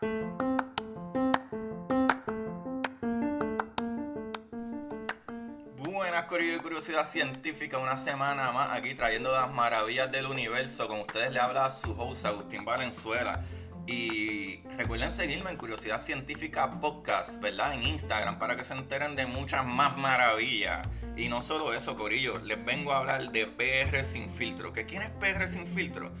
Buenas curiosidad científica, una semana más aquí trayendo las maravillas del universo. Con ustedes le habla su host Agustín Valenzuela. Y recuerden seguirme en Curiosidad Científica Podcast, ¿verdad? En Instagram para que se enteren de muchas más maravillas. Y no solo eso, Corillo, les vengo a hablar de PR Sin Filtro. ¿Que ¿Quién es PR Sin Filtro?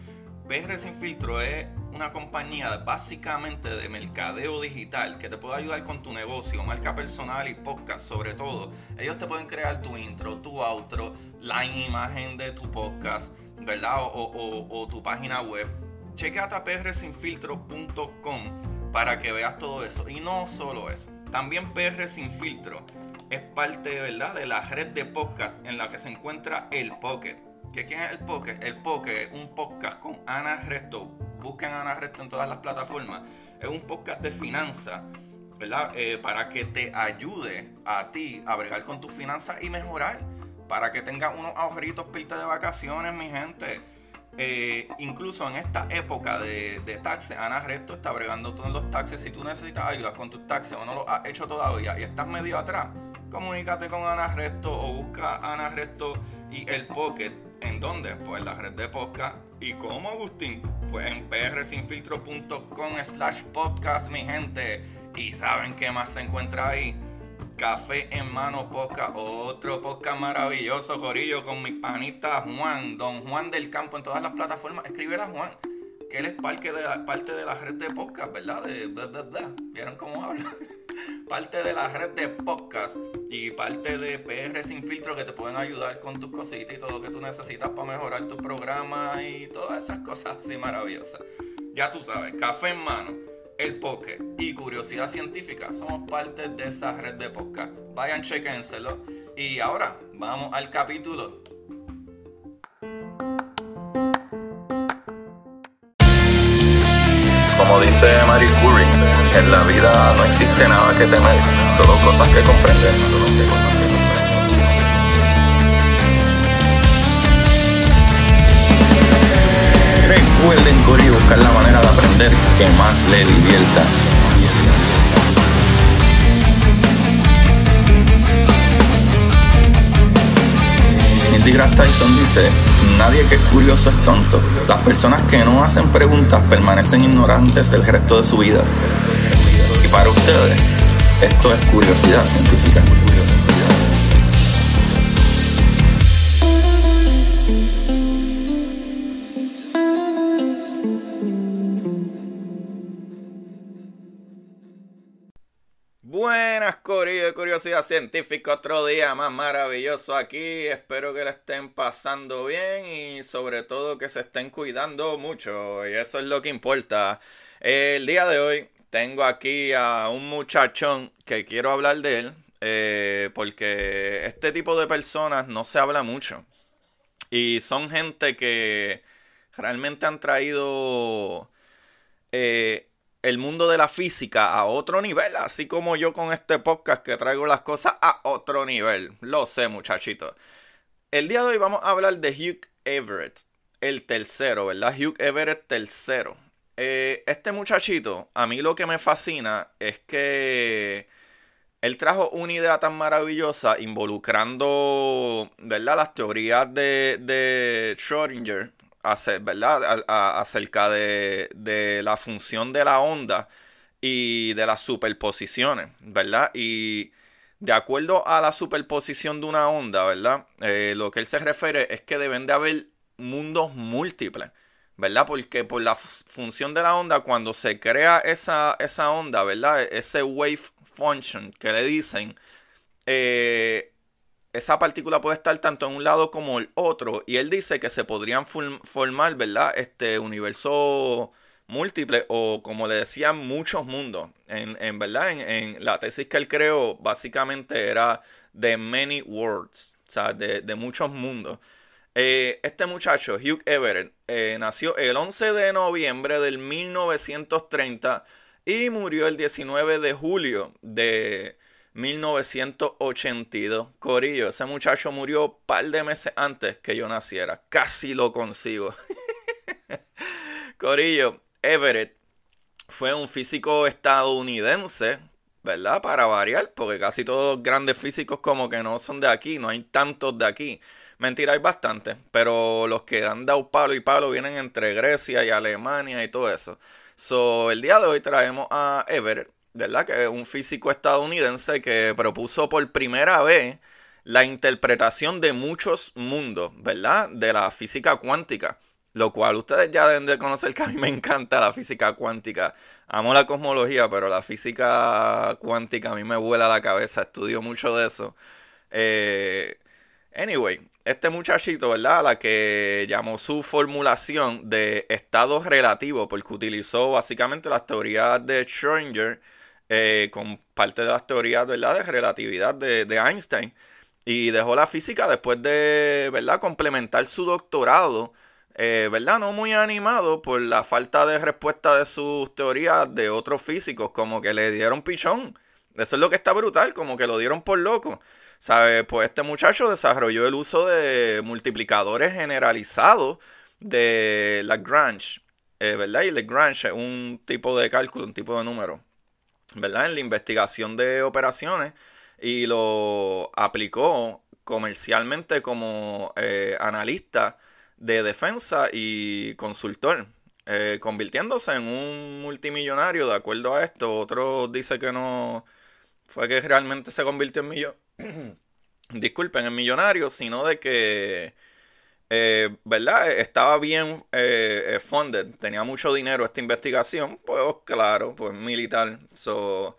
PR Sin Filtro es una compañía básicamente de mercadeo digital que te puede ayudar con tu negocio, marca personal y podcast sobre todo. Ellos te pueden crear tu intro, tu outro, la imagen de tu podcast, ¿verdad? O, tu página web. Chequeate prsinfiltro.com para que veas todo eso. Y no solo eso, también PR Sin Filtro es parte, ¿verdad? De la red de podcast en la que se encuentra el Pocket ¿Qué es el Poke? El Poke es un podcast con Ana Resto. Busquen a Ana Resto en todas las plataformas. Es un podcast de finanzas, ¿verdad? Eh, para que te ayude a ti a bregar con tus finanzas y mejorar. Para que tengas unos ahorritos pilta de vacaciones, mi gente. Eh, incluso en esta época de, de taxes, Ana Resto está bregando todos los taxes. Si tú necesitas ayuda con tus taxes o no lo has hecho todavía y estás medio atrás, comunícate con Ana Resto o busca Ana Resto y el Pocket ¿En dónde? Pues en la red de podcast. ¿Y cómo, Agustín? Pues en prsinfiltro.com slash podcast, mi gente. ¿Y saben qué más se encuentra ahí? Café en mano podcast, otro podcast maravilloso, Corillo, con mi panita Juan, don Juan del Campo en todas las plataformas. Escribe a Juan, que él es parte de la, parte de la red de podcast, ¿verdad? ¿Vieron cómo habla? parte de la red de podcast y parte de PR Sin Filtro que te pueden ayudar con tus cositas y todo lo que tú necesitas para mejorar tu programa y todas esas cosas así maravillosas. Ya tú sabes, café en mano, el poke y curiosidad científica somos parte de esa red de podcast. Vayan, chequénselo. Y ahora vamos al capítulo. Como dice Marie Curie en la vida no existe nada que temer, solo cosas que comprender. Recuerden correr y buscar la manera de aprender que más le divierta. DeGrasse Tyson dice, nadie que es curioso es tonto. Las personas que no hacen preguntas permanecen ignorantes del resto de su vida para ustedes, esto es curiosidad científica. Buenas, Corillo Curiosidad Científica, otro día más maravilloso aquí. Espero que le estén pasando bien y sobre todo que se estén cuidando mucho. Y eso es lo que importa. El día de hoy tengo aquí a un muchachón que quiero hablar de él, eh, porque este tipo de personas no se habla mucho. Y son gente que realmente han traído eh, el mundo de la física a otro nivel, así como yo con este podcast que traigo las cosas a otro nivel. Lo sé, muchachito. El día de hoy vamos a hablar de Hugh Everett, el tercero, ¿verdad? Hugh Everett tercero. Eh, este muchachito, a mí lo que me fascina es que él trajo una idea tan maravillosa involucrando, ¿verdad? Las teorías de, de Schrödinger, ¿verdad? acerca de, de, la función de la onda y de las superposiciones, ¿verdad? Y de acuerdo a la superposición de una onda, ¿verdad? Eh, lo que él se refiere es que deben de haber mundos múltiples. ¿Verdad? Porque por la función de la onda, cuando se crea esa, esa onda, ¿verdad? Ese wave function que le dicen, eh, esa partícula puede estar tanto en un lado como el otro. Y él dice que se podrían formar, ¿verdad? Este universo múltiple o como le decían muchos mundos. En, en verdad, en, en, la tesis que él creó, básicamente era de many worlds, o sea, de, de muchos mundos. Eh, este muchacho, Hugh Everett, eh, nació el 11 de noviembre del 1930 y murió el 19 de julio de 1982. Corillo, ese muchacho murió un par de meses antes que yo naciera. Casi lo consigo. Corillo, Everett fue un físico estadounidense, ¿verdad? Para variar, porque casi todos los grandes físicos como que no son de aquí, no hay tantos de aquí. Mentira, hay bastantes, pero los que han dado palo y palo vienen entre Grecia y Alemania y todo eso. So, el día de hoy traemos a Everett, ¿verdad? Que es un físico estadounidense que propuso por primera vez la interpretación de muchos mundos, ¿verdad? De la física cuántica. Lo cual ustedes ya deben de conocer que a mí me encanta la física cuántica. Amo la cosmología, pero la física cuántica a mí me vuela la cabeza. Estudio mucho de eso. Eh, anyway, este muchachito, ¿verdad? La que llamó su formulación de estado relativo, porque utilizó básicamente las teorías de Schrödinger eh, con parte de las teorías, ¿verdad? De relatividad de, de Einstein. Y dejó la física después de, ¿verdad? Complementar su doctorado eh, ¿verdad? No muy animado por la falta de respuesta de sus teorías de otros físicos, como que le dieron pichón. Eso es lo que está brutal, como que lo dieron por loco. ¿Sabe? Pues este muchacho desarrolló el uso de multiplicadores generalizados de Lagrange, eh, ¿verdad? Y Lagrange es un tipo de cálculo, un tipo de número, ¿verdad? En la investigación de operaciones y lo aplicó comercialmente como eh, analista de defensa y consultor, eh, convirtiéndose en un multimillonario de acuerdo a esto. Otro dice que no fue que realmente se convirtió en millonario. Disculpen, en millonario, sino de que, eh, ¿verdad? Estaba bien eh, funded, tenía mucho dinero esta investigación, pues claro, pues militar. So,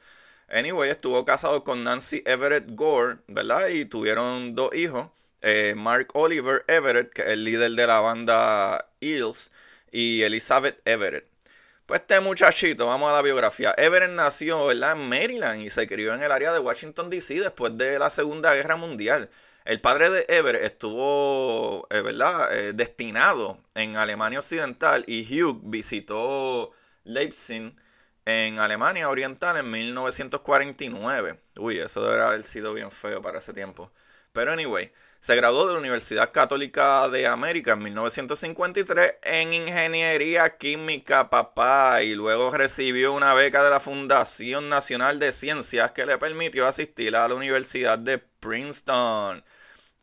anyway, estuvo casado con Nancy Everett Gore, ¿verdad? Y tuvieron dos hijos. Eh, Mark Oliver Everett, que es el líder de la banda Eels, y Elizabeth Everett. Pues este muchachito, vamos a la biografía. Everett nació en Maryland y se crió en el área de Washington DC después de la Segunda Guerra Mundial. El padre de Everett estuvo, eh, ¿verdad?, eh, destinado en Alemania Occidental y Hugh visitó Leipzig en Alemania Oriental en 1949. Uy, eso debería haber sido bien feo para ese tiempo. Pero anyway, se graduó de la Universidad Católica de América en 1953 en Ingeniería Química, papá, y luego recibió una beca de la Fundación Nacional de Ciencias que le permitió asistir a la Universidad de Princeton.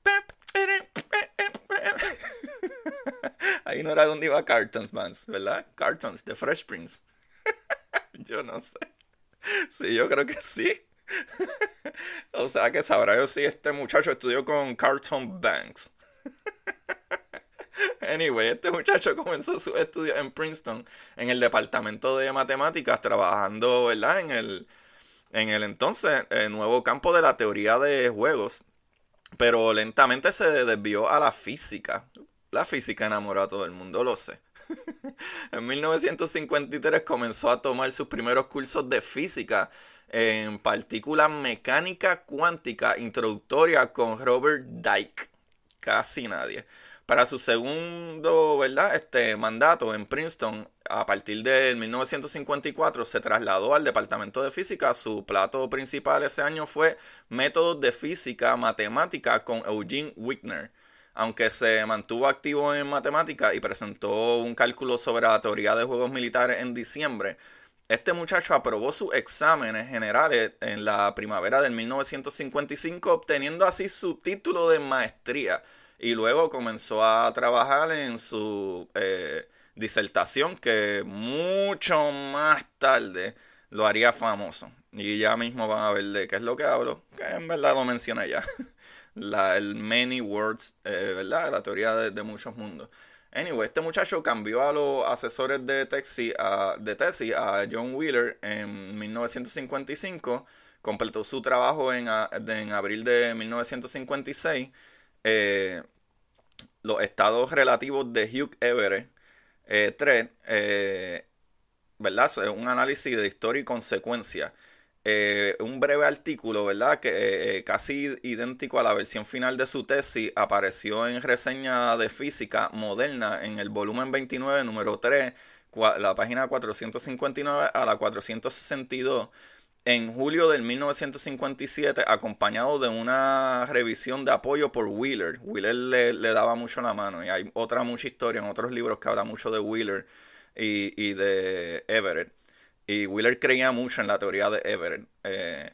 Ahí no era donde iba Cartons, Mans, ¿verdad? Cartons, de Fresh Prince. yo no sé. Sí, yo creo que sí. o sea que sabrá yo si este muchacho estudió con Carlton Banks. anyway, este muchacho comenzó su estudio en Princeton, en el departamento de matemáticas, trabajando, ¿verdad? En el, en el entonces el nuevo campo de la teoría de juegos. Pero lentamente se desvió a la física. La física enamoró a todo el mundo, lo sé. en 1953 comenzó a tomar sus primeros cursos de física en partículas mecánica cuántica introductoria con Robert Dyke. Casi nadie. Para su segundo ¿verdad? Este mandato en Princeton, a partir de 1954, se trasladó al Departamento de Física. Su plato principal ese año fue Métodos de Física Matemática con Eugene Wigner. Aunque se mantuvo activo en matemática y presentó un cálculo sobre la teoría de juegos militares en diciembre, este muchacho aprobó sus exámenes generales en la primavera del 1955, obteniendo así su título de maestría. Y luego comenzó a trabajar en su eh, disertación, que mucho más tarde lo haría famoso. Y ya mismo van a ver de qué es lo que hablo, que en verdad lo mencioné ya. La, el many words, eh, ¿verdad? La teoría de muchos mundos. Anyway, este muchacho cambió a los asesores de tesis, a, de a John Wheeler en 1955. Completó su trabajo en, en abril de 1956. Eh, los estados relativos de Hugh Everett eh, 3, eh, un análisis de historia y consecuencia. Eh, un breve artículo, ¿verdad? Que eh, eh, casi idéntico a la versión final de su tesis apareció en reseña de física moderna en el volumen 29, número 3, la página 459 a la 462 en julio del 1957, acompañado de una revisión de apoyo por Wheeler. Wheeler le, daba mucho la mano y hay otra mucha historia en otros libros que habla mucho de Wheeler y de Everett. Y Wheeler creía mucho en la teoría de Everett. Eh,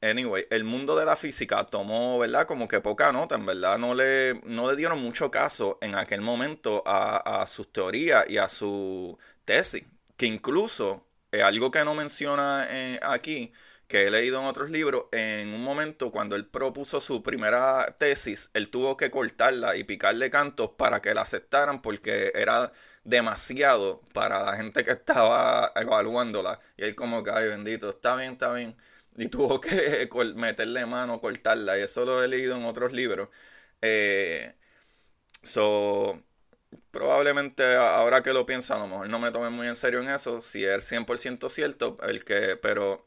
anyway, el mundo de la física tomó, ¿verdad? Como que poca nota, en verdad. No le, no le dieron mucho caso en aquel momento a, a sus teorías y a su tesis. Que incluso, es algo que no menciona eh, aquí, que he leído en otros libros, en un momento cuando él propuso su primera tesis, él tuvo que cortarla y picarle cantos para que la aceptaran porque era demasiado para la gente que estaba evaluándola. Y él como que, ay bendito, está bien, está bien. Y tuvo que meterle mano, cortarla. Y eso lo he leído en otros libros. Eh, so, probablemente ahora que lo pienso, a lo mejor no me tome muy en serio en eso, si es 100% cierto, el que, pero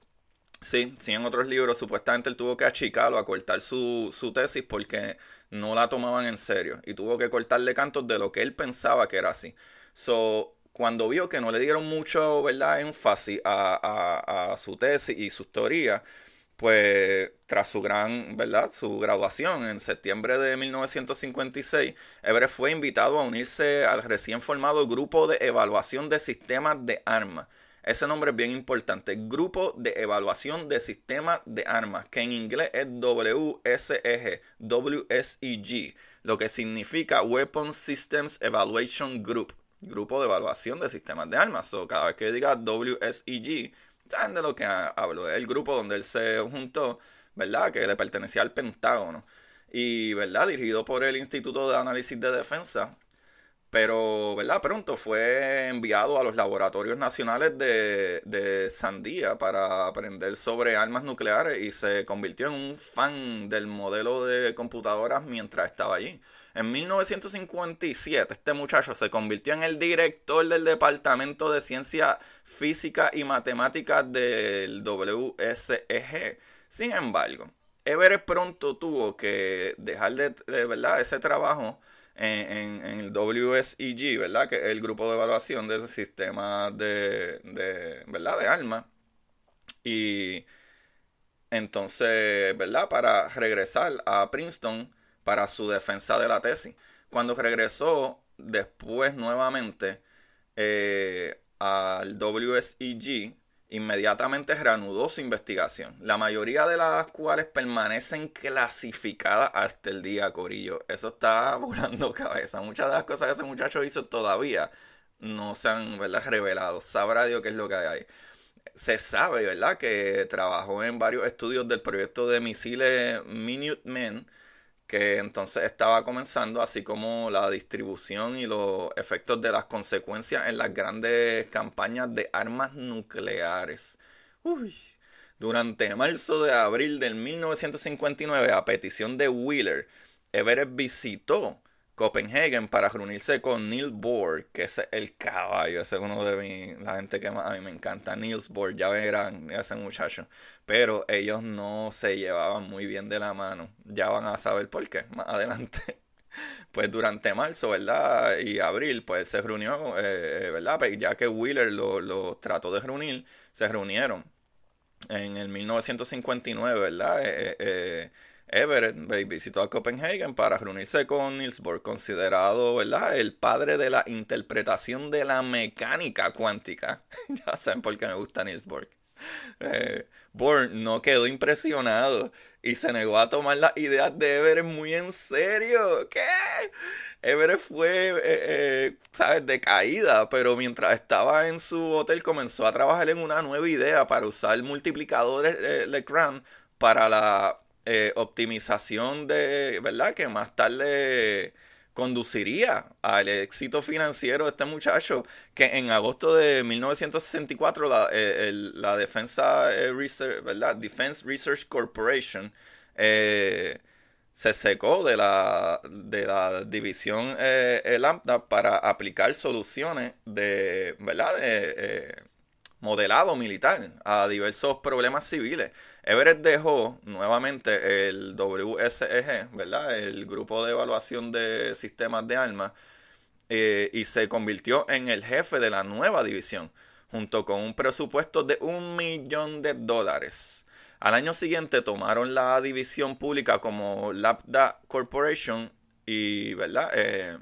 sí, sí en otros libros supuestamente él tuvo que achicarlo, a cortar su, su tesis porque no la tomaban en serio y tuvo que cortarle cantos de lo que él pensaba que era así. So, cuando vio que no le dieron mucho ¿verdad? énfasis a, su tesis y sus teorías, pues tras su gran, ¿verdad? Su graduación en septiembre de 1956, Everett fue invitado a unirse al recién formado Grupo de Evaluación de Sistemas de Armas. Ese nombre es bien importante, Grupo de Evaluación de Sistemas de Armas, que en inglés es WSEG, WSEG, lo que significa Weapon Systems Evaluation Group grupo de evaluación de sistemas de armas. O cada vez que diga WSEG, saben de lo que hablo. Es el grupo donde él se juntó, ¿verdad? Que le pertenecía al Pentágono. Y, ¿verdad? Dirigido por el Instituto de Análisis de Defensa. Pero, ¿verdad? Pronto fue enviado a los laboratorios nacionales de, de Sandía para aprender sobre armas nucleares y se convirtió en un fan del modelo de computadoras mientras estaba allí. En 1957 este muchacho se convirtió en el director del Departamento de Ciencia Física y Matemáticas del WSEG. Sin embargo, Everett pronto tuvo que dejar de, verdad ese trabajo en, el WSEG, ¿verdad? Que es el grupo de evaluación de ese sistema de, de, ¿verdad? de armas. Y entonces, ¿verdad? Para regresar a Princeton, para su defensa de la tesis. Cuando regresó después nuevamente eh, al WSEG, inmediatamente reanudó su investigación, la mayoría de las cuales permanecen clasificadas hasta el día, Corillo. Eso está volando cabeza. Muchas de las cosas que ese muchacho hizo todavía no se han ¿verdad? revelado. Sabrá Dios qué es lo que hay ahí. Se sabe, ¿verdad?, que trabajó en varios estudios del proyecto de misiles Minutemen que entonces estaba comenzando, así como la distribución y los efectos de las consecuencias en las grandes campañas de armas nucleares. Durante marzo de abril del 1959, a petición de Wheeler, Everett visitó Copenhagen para reunirse con Neil Bohr, que es el caballo, ese es uno de mi, la gente que más a mí me encanta, Niels Bohr, ya verán ese muchacho, pero ellos no se llevaban muy bien de la mano, ya van a saber por qué más adelante. Pues durante marzo, ¿verdad? Y abril, pues se reunió, eh, ¿verdad? Pues ya que Wheeler lo, lo trató de reunir, se reunieron en el 1959, ¿verdad? Eh, eh, Everett visitó a Copenhagen para reunirse con Niels Bohr, considerado ¿verdad? el padre de la interpretación de la mecánica cuántica. ya saben por qué me gusta Niels Bohr. Eh, Bohr no quedó impresionado y se negó a tomar las ideas de Everett muy en serio. ¿Qué? Everett fue, eh, eh, ¿sabes?, de caída, pero mientras estaba en su hotel comenzó a trabajar en una nueva idea para usar multiplicadores de Legrand para la eh, optimización de, ¿verdad? Que más tarde conduciría al éxito financiero de este muchacho que en agosto de 1964 la, eh, la Defensa eh, Research, ¿verdad? Defense Research Corporation se secó de la, de la división Lambda para aplicar soluciones de, ¿verdad? De, modelado militar a diversos problemas civiles. Everett dejó nuevamente el WSEG, ¿verdad? El grupo de evaluación de sistemas de armas, eh, y se convirtió en el jefe de la nueva división, junto con un presupuesto de un millón de dólares. Al año siguiente tomaron la división pública como Lambda Corporation y, ¿verdad? Eh,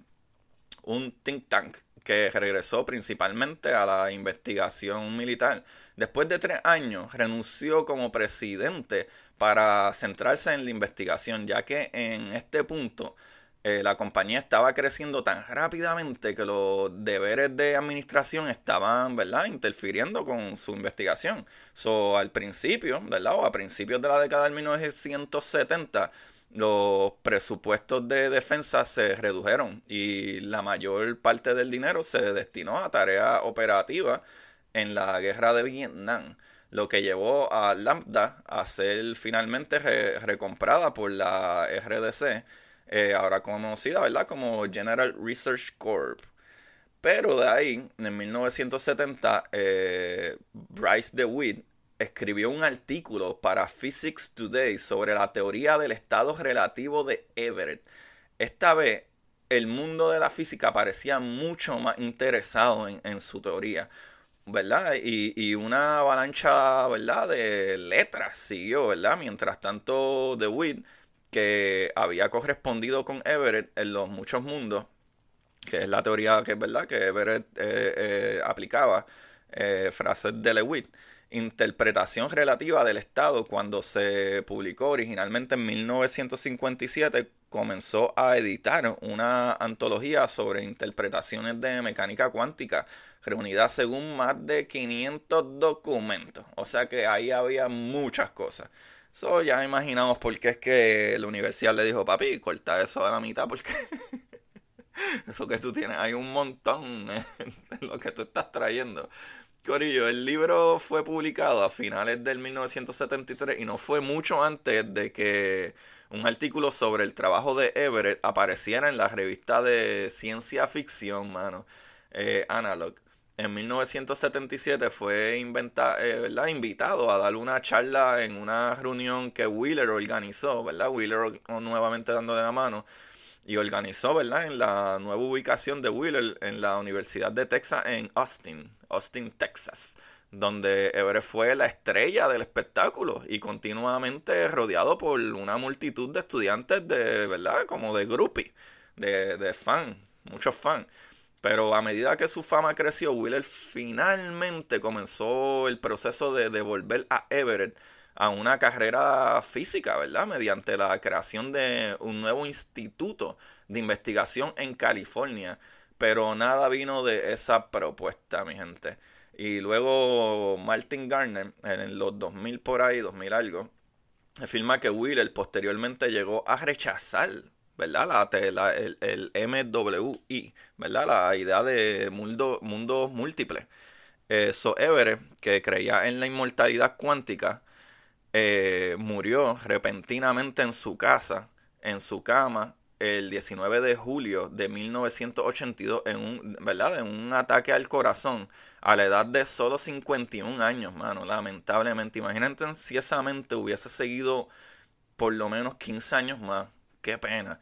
un think tank que regresó principalmente a la investigación militar Después de tres años, renunció como presidente para centrarse en la investigación, ya que en este punto eh, la compañía estaba creciendo tan rápidamente que los deberes de administración estaban, ¿verdad?, interfiriendo con su investigación. So, al principio, ¿verdad?, o a principios de la década de 1970, los presupuestos de defensa se redujeron y la mayor parte del dinero se destinó a tareas operativas en la guerra de Vietnam, lo que llevó a Lambda a ser finalmente recomprada por la RDC eh, ahora conocida, ¿verdad? Como General Research Corp. Pero de ahí, en 1970, eh, Bryce DeWitt escribió un artículo para Physics Today sobre la teoría del estado relativo de Everett. Esta vez, el mundo de la física parecía mucho más interesado en, su teoría. ¿Verdad? Y, y, una avalancha, ¿verdad? De letras siguió, ¿verdad? Mientras tanto, DeWitt que había correspondido con Everett en los muchos mundos, que es la teoría que es verdad que Everett eh, eh, aplicaba, eh, frases de Lewitt. Interpretación relativa del Estado cuando se publicó originalmente en 1957 comenzó a editar una antología sobre interpretaciones de mecánica cuántica reunida según más de 500 documentos. O sea que ahí había muchas cosas. So, ya imaginamos por qué es que la universidad le dijo, papi, corta eso a la mitad porque eso que tú tienes, hay un montón en lo que tú estás trayendo. Corillo, el libro fue publicado a finales del 1973 y no fue mucho antes de que un artículo sobre el trabajo de Everett apareciera en la revista de ciencia ficción, mano, eh, Analog en 1977 fue eh, invitado a dar una charla en una reunión que Wheeler organizó, ¿verdad? Wheeler nuevamente dando de la mano y organizó, ¿verdad? En la nueva ubicación de Wheeler en la Universidad de Texas en Austin, Austin, Texas, donde Everett fue la estrella del espectáculo y continuamente rodeado por una multitud de estudiantes de, ¿verdad? Como de groupie, de, de fans, muchos fans. Pero a medida que su fama creció, Wheeler finalmente comenzó el proceso de devolver a Everett a una carrera física, ¿verdad? Mediante la creación de un nuevo instituto de investigación en California. Pero nada vino de esa propuesta, mi gente. Y luego Martin Garner, en los 2000 por ahí, 2000 algo, afirma que Wheeler posteriormente llegó a rechazar ¿verdad? La, el, MWI, ¿verdad? La idea de mundo, mundos múltiples. eso Everett, que creía en la inmortalidad cuántica, eh, murió repentinamente en su casa, en su cama, el 19 de julio de 1982 en un, ¿verdad? En un ataque al corazón a la edad de solo 51 años, mano, lamentablemente. Imagínate si esa mente hubiese seguido por lo menos 15 años más qué pena.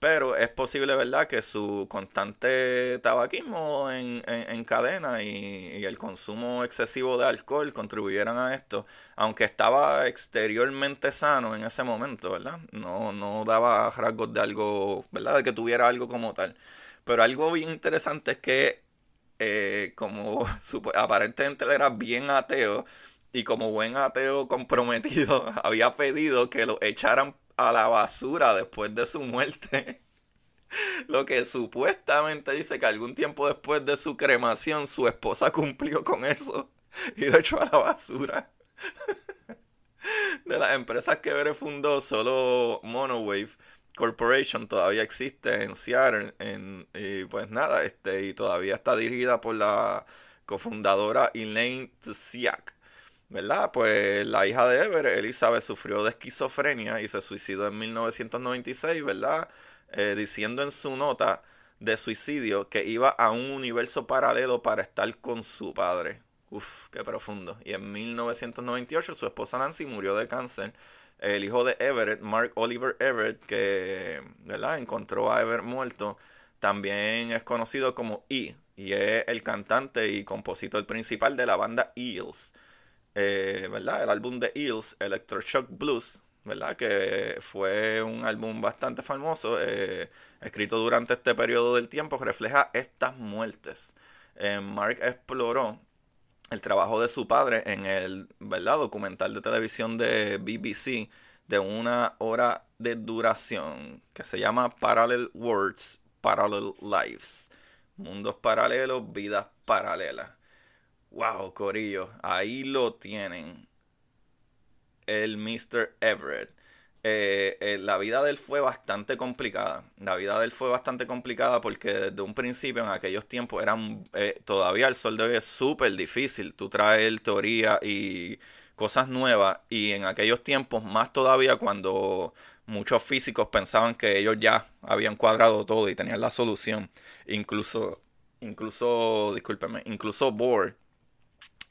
Pero es posible, ¿verdad?, que su constante tabaquismo en, en, cadena y, el consumo excesivo de alcohol contribuyeran a esto, aunque estaba exteriormente sano en ese momento, ¿verdad? No, no daba rasgos de algo, ¿verdad?, de que tuviera algo como tal. Pero algo bien interesante es que, eh, como aparentemente él era bien ateo, y como buen ateo comprometido, había pedido que lo echaran a la basura después de su muerte. Lo que supuestamente dice que algún tiempo después de su cremación su esposa cumplió con eso y lo echó a la basura. De las empresas que Bere fundó, solo Monowave Corporation todavía existe en Seattle. En, y pues nada, este, y todavía está dirigida por la cofundadora Elaine Tsiak. ¿Verdad? Pues la hija de Everett, Elizabeth, sufrió de esquizofrenia y se suicidó en 1996, ¿verdad? Eh, diciendo en su nota de suicidio que iba a un universo paralelo para estar con su padre. Uf, qué profundo. Y en 1998 su esposa Nancy murió de cáncer. El hijo de Everett, Mark Oliver Everett, que ¿verdad? encontró a Everett muerto, también es conocido como E. Y es el cantante y compositor principal de la banda Eels. Eh, ¿verdad? El álbum de Eels, Electroshock Blues, ¿verdad? Que fue un álbum bastante famoso, eh, escrito durante este periodo del tiempo, refleja estas muertes. Eh, Mark exploró el trabajo de su padre en el ¿verdad? documental de televisión de BBC de una hora de duración que se llama Parallel Worlds, Parallel Lives. Mundos paralelos, vidas paralelas. Wow, Corillo, ahí lo tienen. El Mr. Everett. Eh, eh, la vida de él fue bastante complicada. La vida de él fue bastante complicada porque desde un principio, en aquellos tiempos, eran eh, todavía el sol de hoy es súper difícil. Tú traes teoría y cosas nuevas y en aquellos tiempos más todavía cuando muchos físicos pensaban que ellos ya habían cuadrado todo y tenían la solución. Incluso, incluso, discúlpeme, incluso Bohr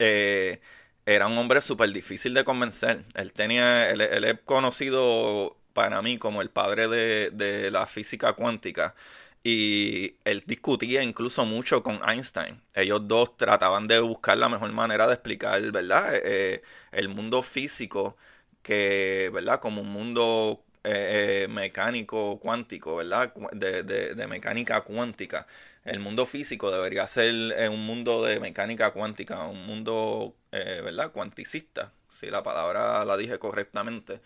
eh, era un hombre súper difícil de convencer. Él tenía, él, es conocido para mí como el padre de, la física cuántica y él discutía incluso mucho con Einstein. Ellos dos trataban de buscar la mejor manera de explicar, ¿verdad? Eh, el mundo físico que, ¿verdad? Como un mundo eh, eh, mecánico cuántico, ¿verdad? De, mecánica cuántica. El mundo físico debería ser un mundo de mecánica cuántica, un mundo, ¿verdad? Cuanticista, si la palabra la dije correctamente.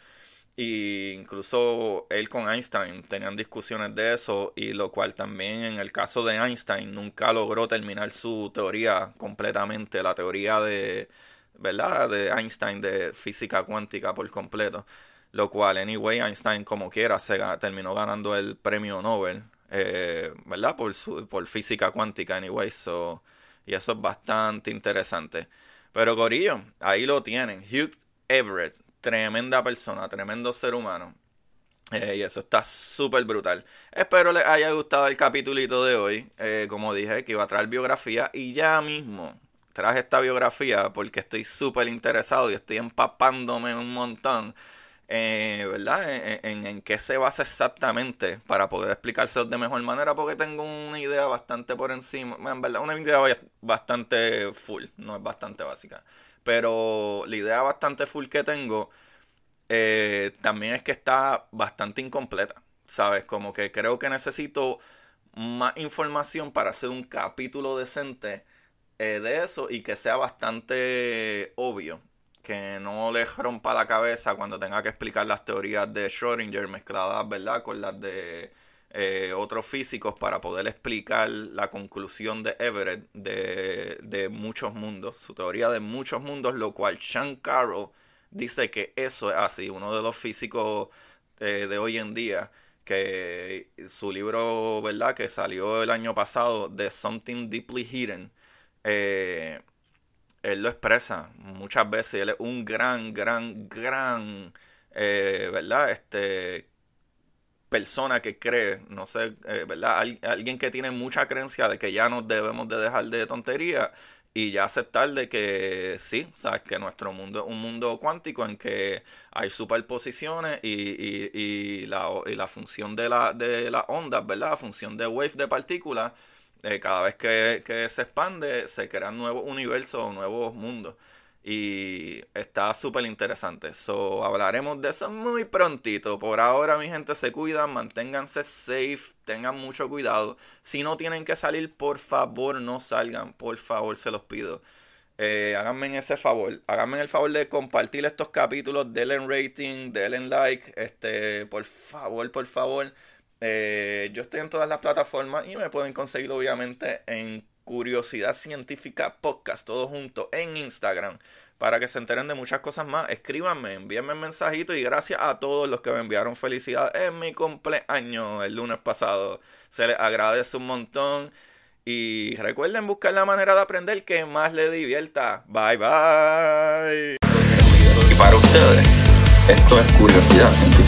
Y incluso él con Einstein tenían discusiones de eso, y lo cual también en el caso de Einstein nunca logró terminar su teoría completamente, la teoría de, ¿verdad? De Einstein de física cuántica por completo. Lo cual, anyway, Einstein como quiera se terminó ganando el premio Nobel, eh, ¿verdad? Por, su, por física cuántica, anyway. So, y eso es bastante interesante. Pero Gorillo, ahí lo tienen. Hugh Everett tremenda persona, tremendo ser humano. Eh, y eso está súper brutal. Espero les haya gustado el capítulito de hoy. Eh, como dije, que iba a traer biografía. Y ya mismo traje esta biografía porque estoy súper interesado y estoy empapándome un montón. Eh, ¿Verdad? En, en, qué se basa exactamente para poder explicárselo de mejor manera porque tengo una idea bastante por encima. En verdad, una idea bastante full, no es bastante básica. Pero la idea bastante full que tengo eh, también es que está bastante incompleta. ¿Sabes? Como que creo que necesito más información para hacer un capítulo decente eh, de eso y que sea bastante obvio. Que no le rompa la cabeza cuando tenga que explicar las teorías de Schrödinger mezcladas, ¿verdad? Con las de eh, otros físicos para poder explicar la conclusión de Everett de, de, muchos mundos, su teoría de muchos mundos, lo cual Sean Carroll dice que eso es así, uno de los físicos eh, de hoy en día, que su libro, ¿verdad?, que salió el año pasado, de Something Deeply Hidden, eh, él lo expresa muchas veces, él es un gran, gran, gran, ¿verdad?, este persona que cree, no sé, eh, ¿verdad? alguien que tiene mucha creencia de que ya nos debemos de dejar de tontería y ya aceptar de que sí, sabes que nuestro mundo es un mundo cuántico en que hay superposiciones y, la, y la función de la de las ondas, ¿verdad? La función de wave de partículas, eh, cada vez que, se expande se crean nuevos universos, nuevos mundos. Y está súper interesante. So, hablaremos de eso muy prontito. Por ahora, mi gente, se cuidan, manténganse safe, tengan mucho cuidado. Si no tienen que salir, por favor, no salgan. Por favor, se los pido. Eh, háganme ese favor. Háganme el favor de compartir estos capítulos. Denle rating, denle like. Este, por favor, por favor. Eh, yo estoy en todas las plataformas y me pueden conseguir, obviamente, en Curiosidad Científica Podcast, todo junto en Instagram, para que se enteren de muchas cosas más. Escríbanme, envíenme un mensajito y gracias a todos los que me enviaron felicidad en mi cumpleaños el lunes pasado. Se les agradece un montón. Y recuerden buscar la manera de aprender que más les divierta. Bye bye. Y para ustedes, esto es curiosidad científica.